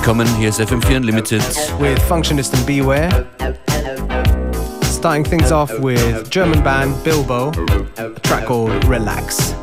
willkommen. Hier ist FM4 Unlimited. With Functionist and Beware. Starting things off with German band Bilbo, track called Relax.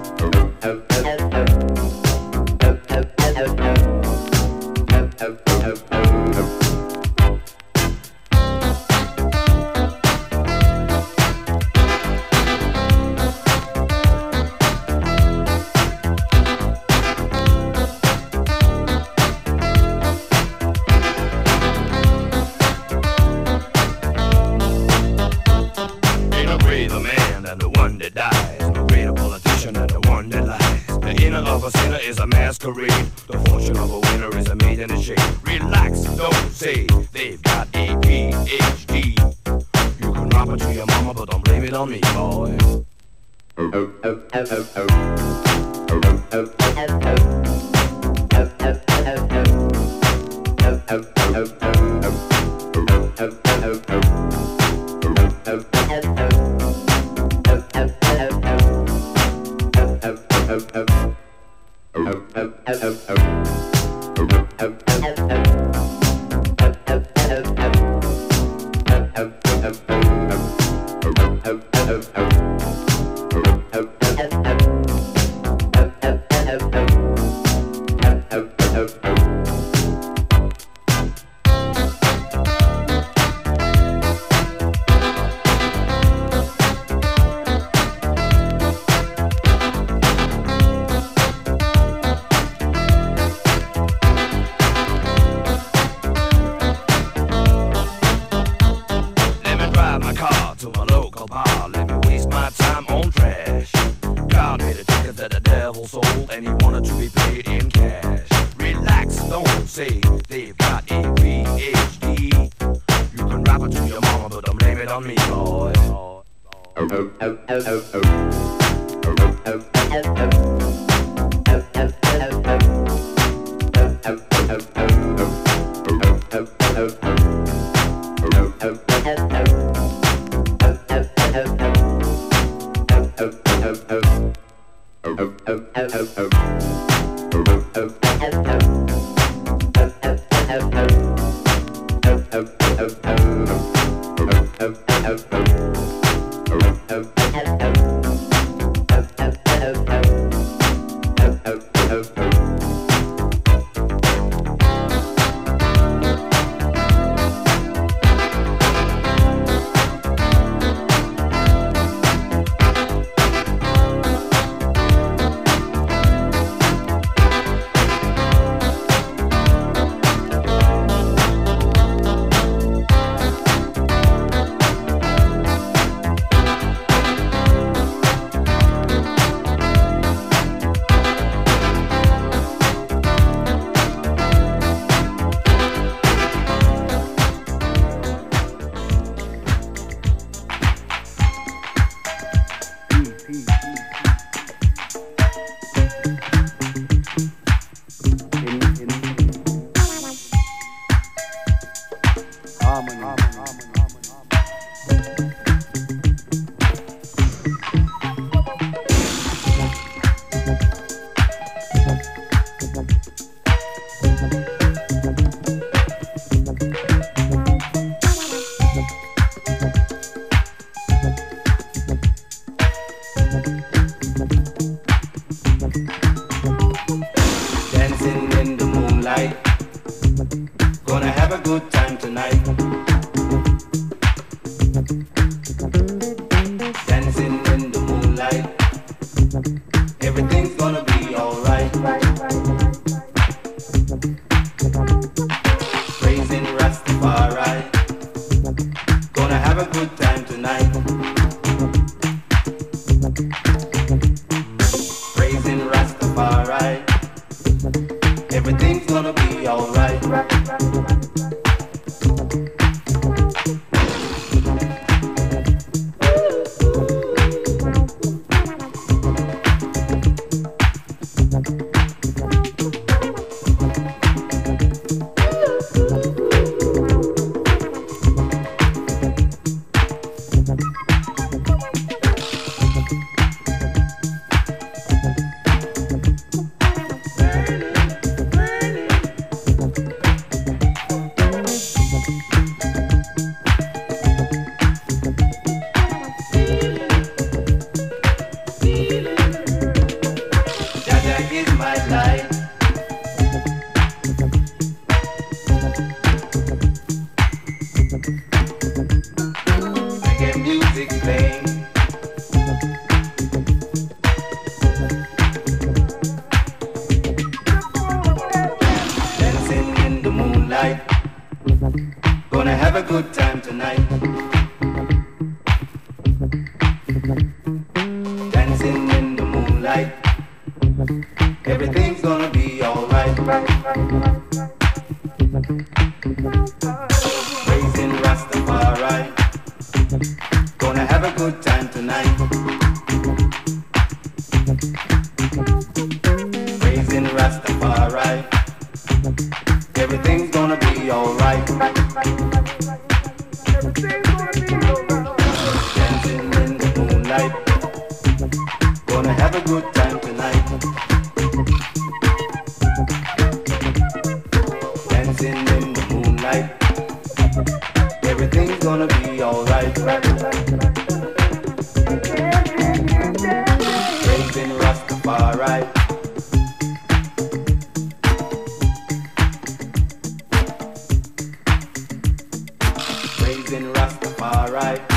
praising Rastafari.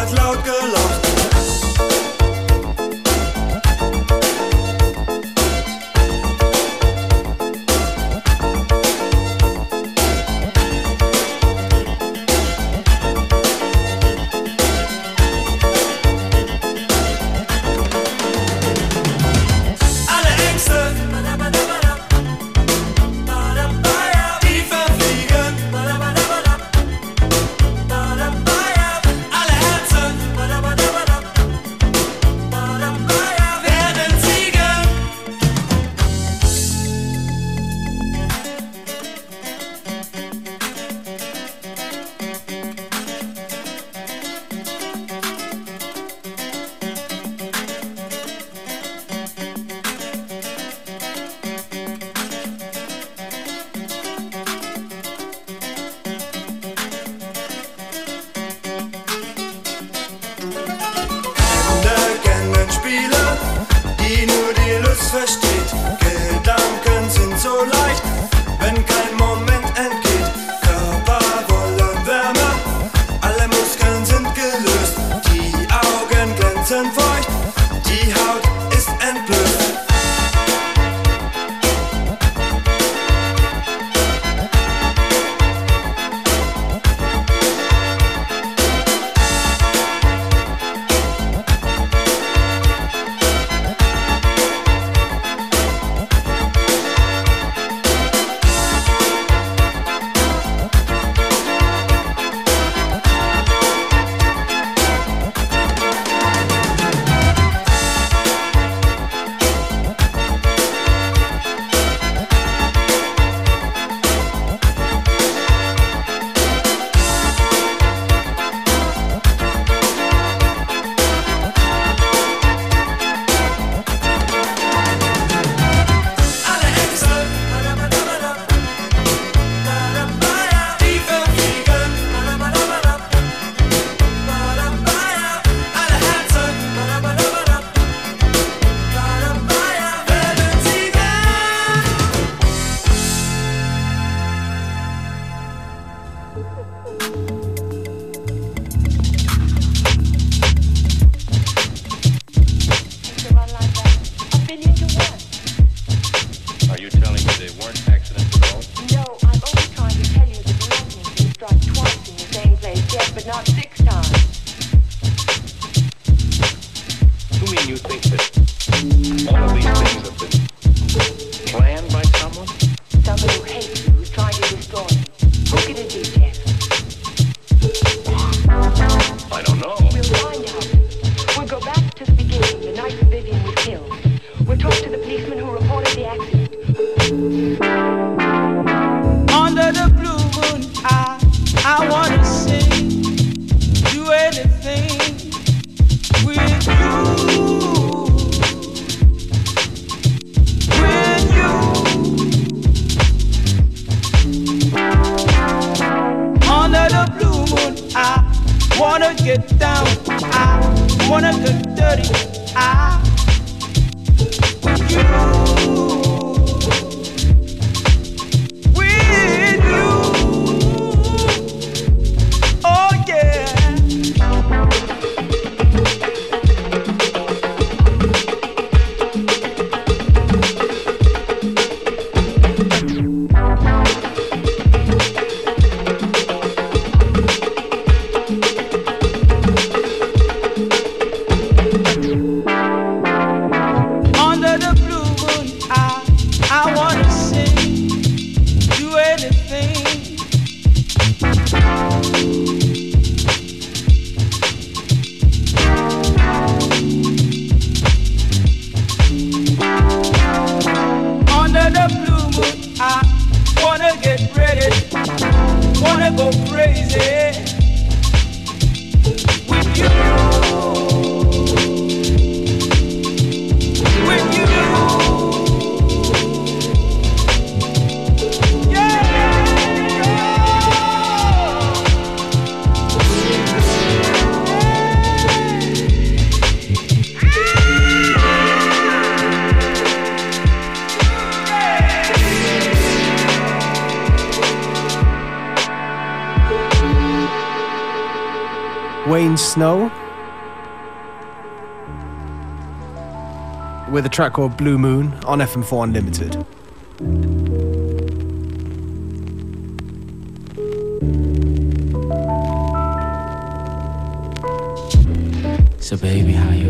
wat laukeloos Snow with a track called Blue Moon on FM4 Unlimited. So, baby, how you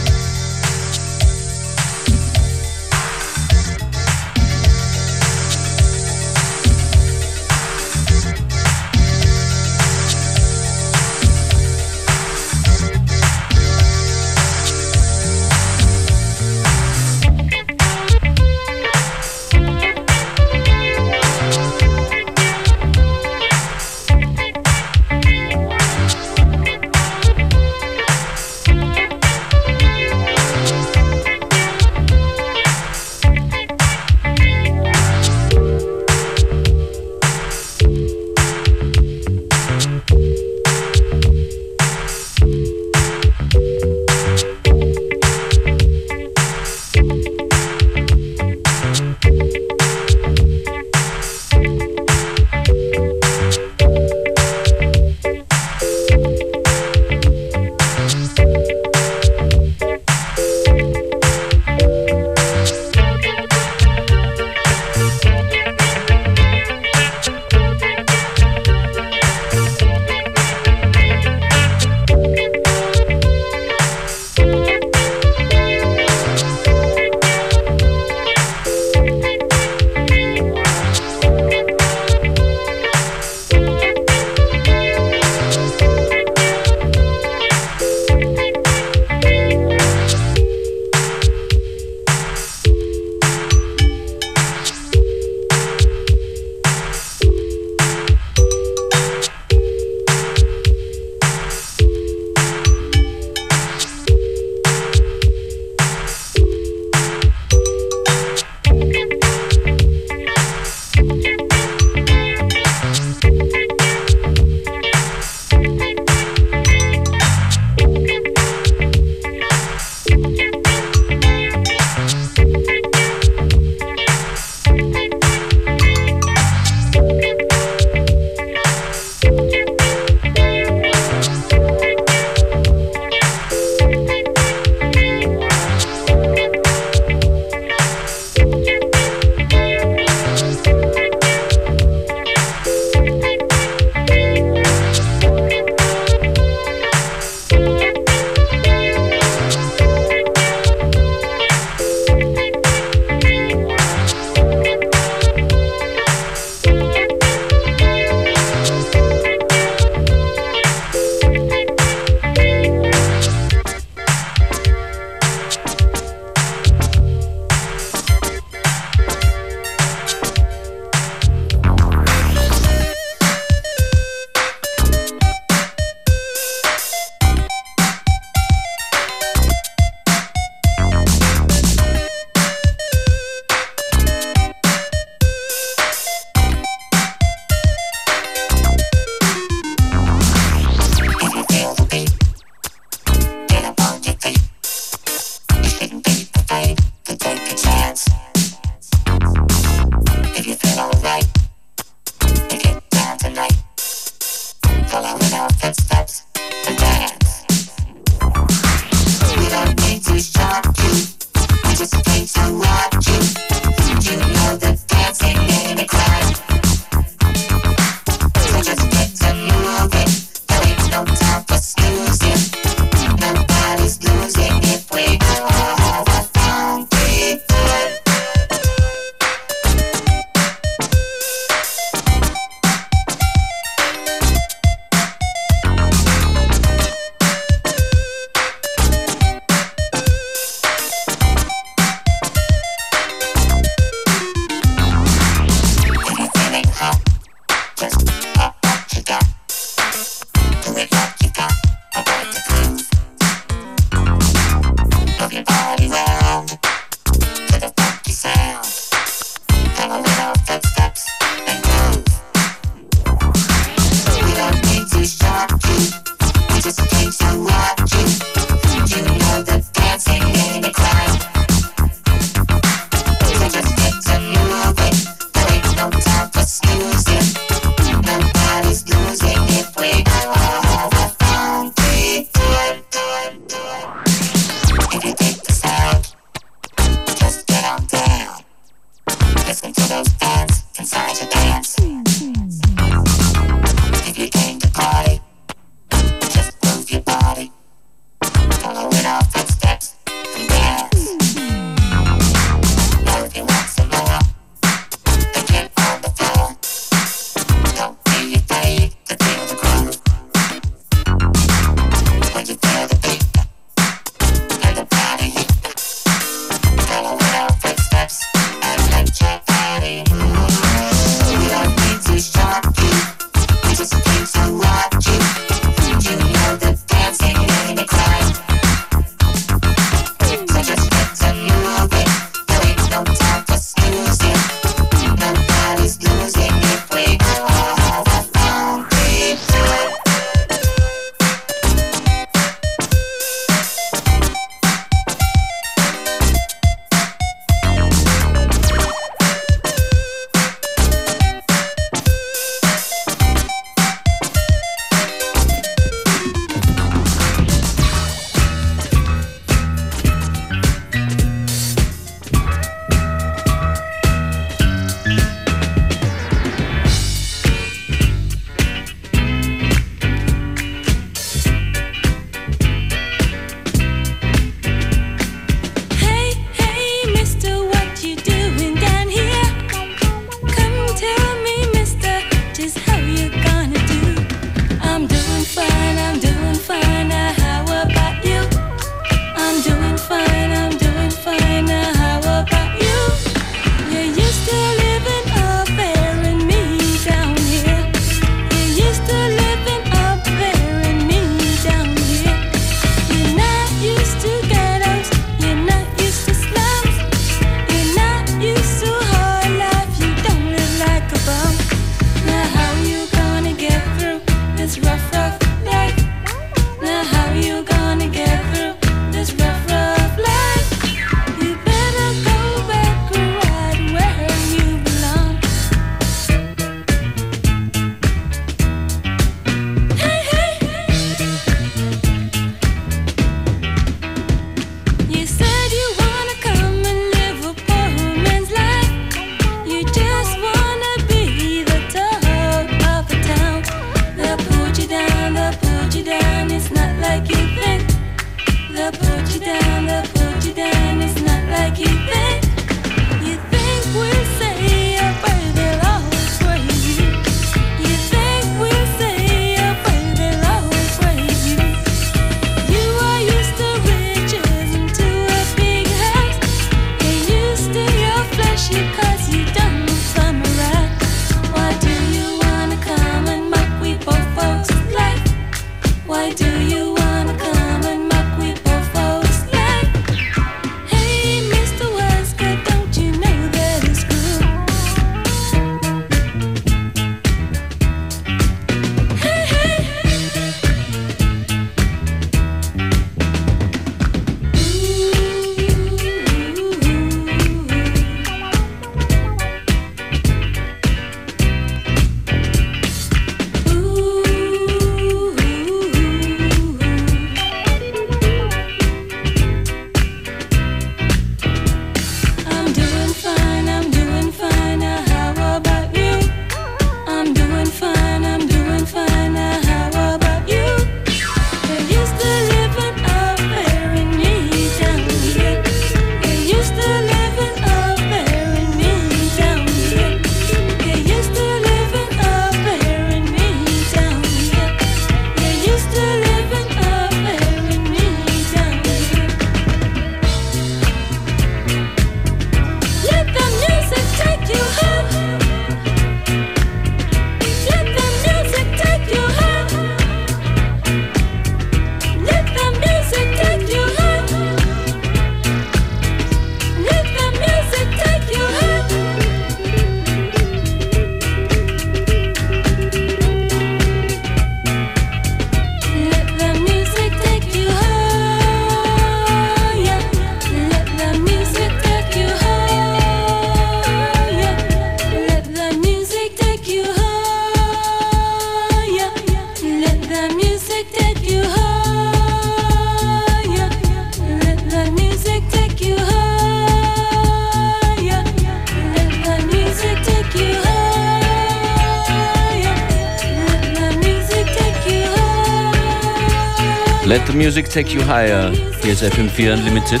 the music take you higher. Here's FM4 Unlimited.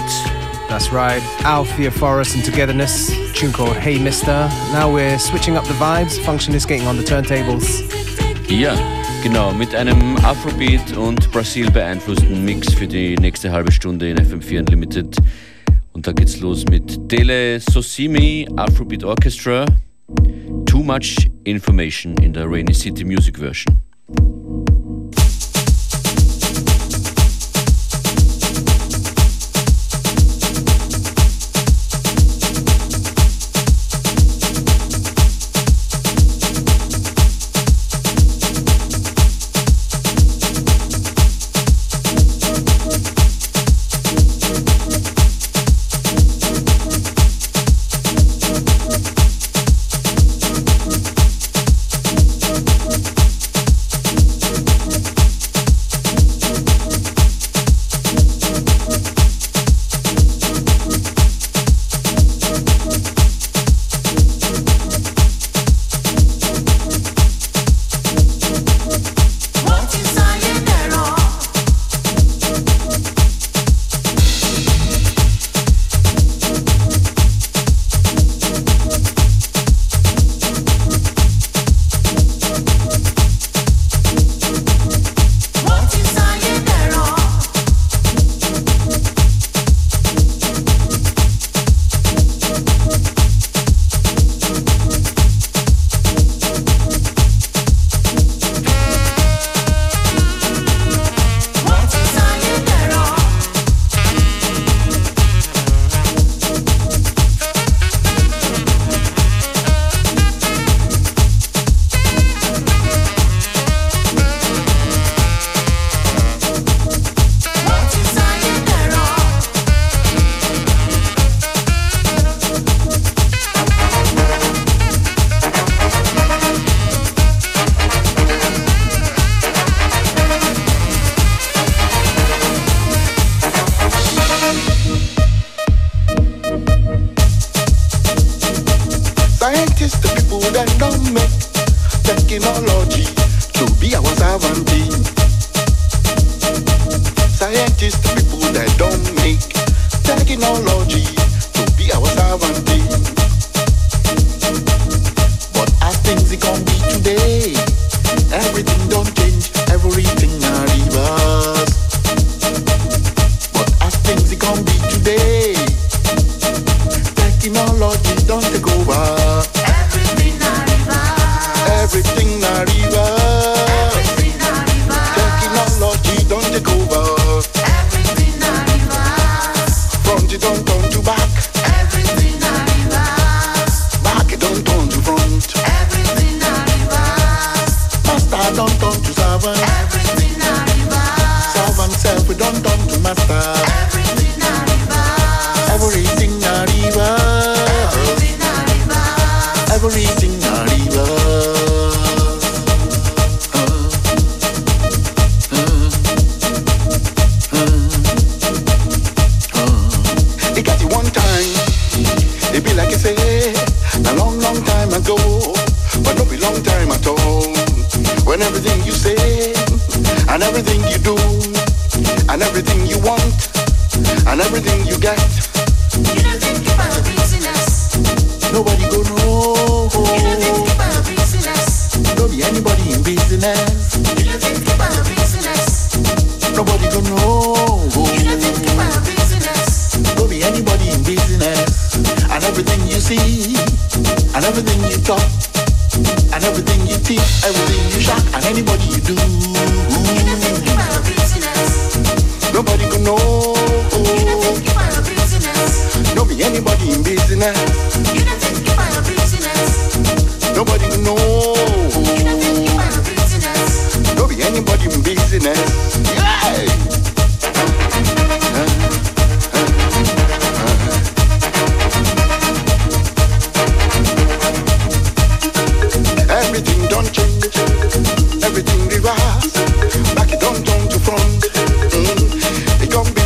That's right. Althea Forest and Togetherness. Tune called Hey Mister. Now we're switching up the vibes. Function is getting on the turntables. Ja, genau. Mit einem Afrobeat und Brasil beeinflussten Mix für die nächste halbe Stunde in FM4 Unlimited. Und da geht's los mit Dele Sosimi Afrobeat Orchestra. Too much information in the Rainy City Music version.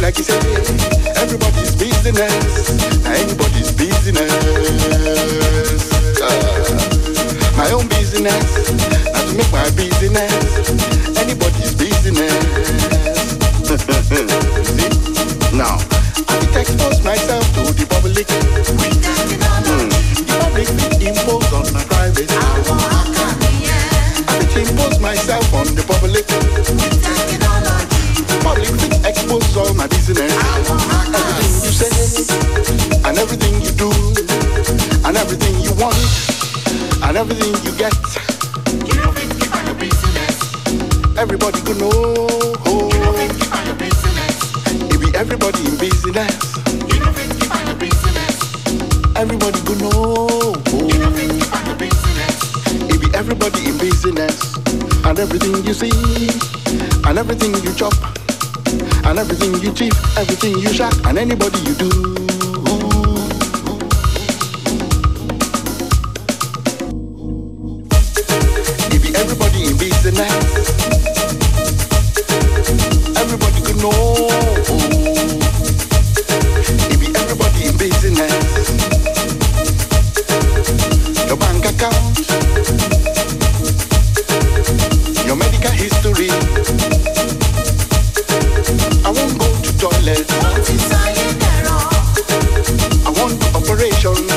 like you said, everybody's business, anybody's business. Uh, my own business, not to make my business, anybody's business. See? Now, I will expose myself to the public. Hmm. The public will impose on my privacy. I will impose myself on the public. Everything you say, and everything you do, and everything you want, and everything you get. You know it, keep on your business. Everybody go know. You know it, keep on your business. It be everybody in business. You know it, keep on your business. Everybody go know. You know it, keep on your business. It be everybody in business, and everything you see, and everything you chop and everything you cheap, everything you shot, and anybody you do. Want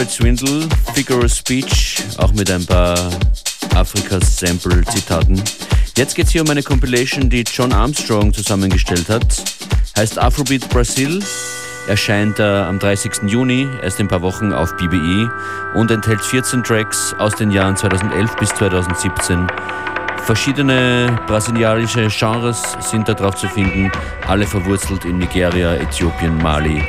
Detroit Swindle, Figure of Speech, auch mit ein paar Afrikas Sample-Zitaten. Jetzt geht es hier um eine Compilation, die John Armstrong zusammengestellt hat. Heißt Afrobeat Brasil, erscheint äh, am 30. Juni, erst in ein paar Wochen auf BBE und enthält 14 Tracks aus den Jahren 2011 bis 2017. Verschiedene brasilianische Genres sind da drauf zu finden, alle verwurzelt in Nigeria, Äthiopien, Mali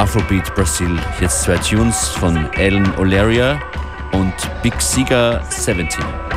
Afrobeat Brasil. Jetzt zwei Tunes von Alan O'Leary und Big Siga 17.